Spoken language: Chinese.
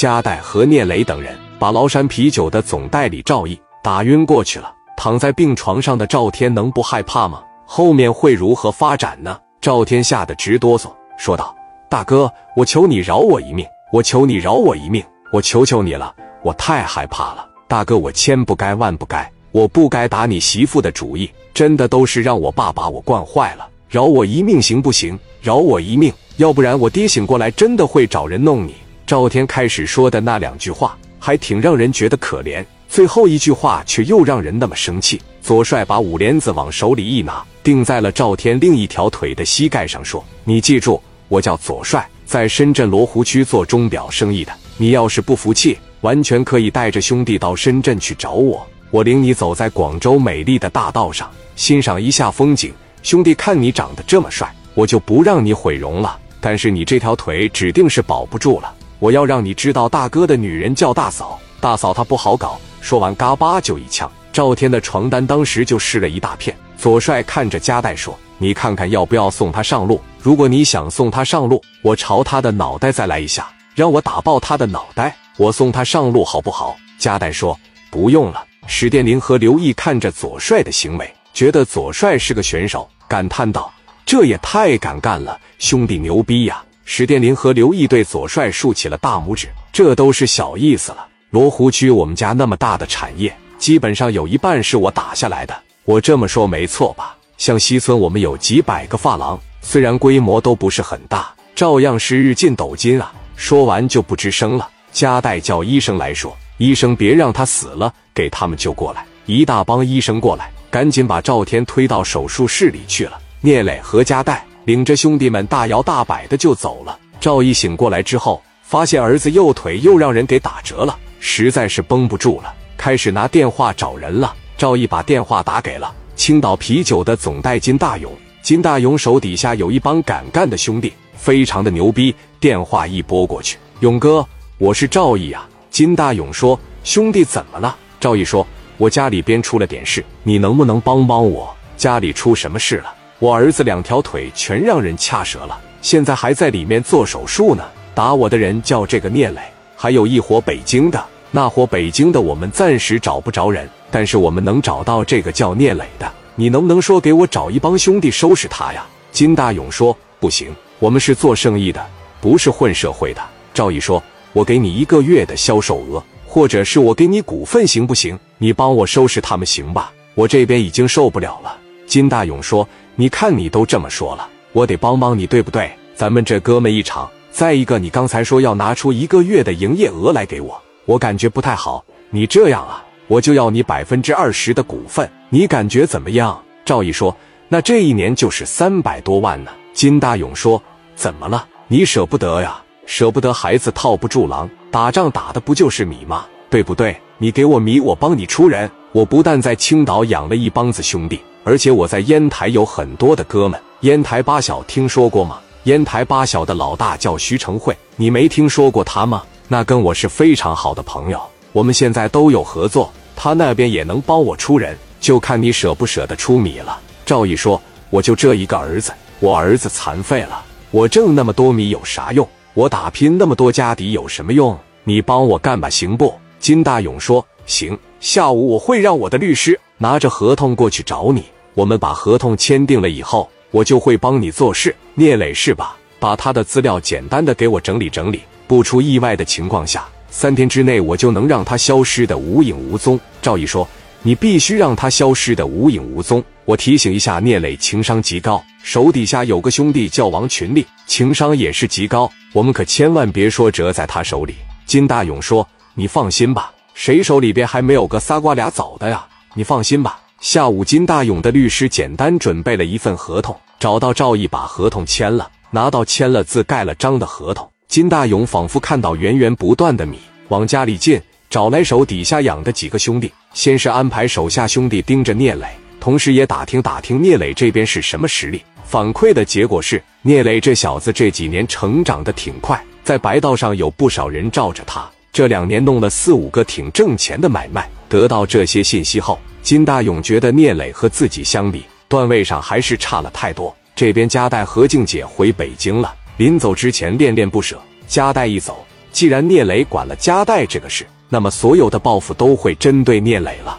加代和聂磊等人把崂山啤酒的总代理赵毅打晕过去了。躺在病床上的赵天能不害怕吗？后面会如何发展呢？赵天吓得直哆嗦，说道：“大哥，我求你饶我一命，我求你饶我一命，我求求你了，我太害怕了。大哥，我千不该万不该，我不该打你媳妇的主意，真的都是让我爸把我惯坏了。饶我一命行不行？饶我一命，要不然我爹醒过来真的会找人弄你。”赵天开始说的那两句话还挺让人觉得可怜。最后一句话却又让人那么生气。左帅把五帘子往手里一拿，钉在了赵天另一条腿的膝盖上，说：“你记住，我叫左帅，在深圳罗湖区做钟表生意的。你要是不服气，完全可以带着兄弟到深圳去找我，我领你走在广州美丽的大道上，欣赏一下风景。兄弟看你长得这么帅，我就不让你毁容了。但是你这条腿指定是保不住了。我要让你知道，大哥的女人叫大嫂，大嫂她不好搞。”说完，嘎巴就一枪，赵天的床单当时就湿了一大片。左帅看着加代说：“你看看要不要送他上路？如果你想送他上路，我朝他的脑袋再来一下，让我打爆他的脑袋，我送他上路好不好？”加代说：“不用了。”史殿林和刘毅看着左帅的行为，觉得左帅是个选手，感叹道：“这也太敢干了，兄弟牛逼呀！”史殿林和刘毅对左帅竖起了大拇指，这都是小意思了。罗湖区我们家那么大的产业，基本上有一半是我打下来的。我这么说没错吧？像西村，我们有几百个发廊，虽然规模都不是很大，照样是日进斗金啊。说完就不吱声了。加代叫医生来说：“医生别让他死了，给他们救过来。”一大帮医生过来，赶紧把赵天推到手术室里去了。聂磊和加代领着兄弟们大摇大摆的就走了。赵毅醒过来之后，发现儿子右腿又让人给打折了。实在是绷不住了，开始拿电话找人了。赵毅把电话打给了青岛啤酒的总代金大勇。金大勇手底下有一帮敢干的兄弟，非常的牛逼。电话一拨过去，勇哥，我是赵毅啊。金大勇说：“兄弟怎么了？”赵毅说：“我家里边出了点事，你能不能帮帮我？家里出什么事了？我儿子两条腿全让人掐折了，现在还在里面做手术呢。打我的人叫这个聂磊。”还有一伙北京的，那伙北京的我们暂时找不着人，但是我们能找到这个叫聂磊的。你能不能说给我找一帮兄弟收拾他呀？金大勇说：“不行，我们是做生意的，不是混社会的。”赵毅说：“我给你一个月的销售额，或者是我给你股份，行不行？你帮我收拾他们，行吧？我这边已经受不了了。”金大勇说：“你看你都这么说了，我得帮帮你，对不对？咱们这哥们一场。”再一个，你刚才说要拿出一个月的营业额来给我，我感觉不太好。你这样啊，我就要你百分之二十的股份，你感觉怎么样？赵毅说：“那这一年就是三百多万呢。”金大勇说：“怎么了？你舍不得呀？舍不得孩子套不住狼，打仗打的不就是米吗？对不对？你给我米，我帮你出人。我不但在青岛养了一帮子兄弟，而且我在烟台有很多的哥们。烟台八小听说过吗？”烟台八小的老大叫徐成慧，你没听说过他吗？那跟我是非常好的朋友，我们现在都有合作，他那边也能帮我出人，就看你舍不舍得出米了。赵毅说：“我就这一个儿子，我儿子残废了，我挣那么多米有啥用？我打拼那么多家底有什么用？你帮我干吧，行不？”金大勇说：“行，下午我会让我的律师拿着合同过去找你，我们把合同签订了以后。”我就会帮你做事，聂磊是吧？把他的资料简单的给我整理整理，不出意外的情况下，三天之内我就能让他消失的无影无踪。赵毅说：“你必须让他消失的无影无踪。”我提醒一下，聂磊情商极高，手底下有个兄弟叫王群力，情商也是极高，我们可千万别说折在他手里。金大勇说：“你放心吧，谁手里边还没有个仨瓜俩枣的呀？你放心吧。”下午，金大勇的律师简单准备了一份合同，找到赵毅把合同签了，拿到签了字、盖了章的合同。金大勇仿佛看到源源不断的米往家里进，找来手底下养的几个兄弟，先是安排手下兄弟盯着聂磊，同时也打听打听聂磊这边是什么实力。反馈的结果是，聂磊这小子这几年成长的挺快，在白道上有不少人罩着他，这两年弄了四五个挺挣钱的买卖。得到这些信息后。金大勇觉得聂磊和自己相比，段位上还是差了太多。这边加代何静姐回北京了，临走之前恋恋不舍。加代一走，既然聂磊管了加代这个事，那么所有的报复都会针对聂磊了。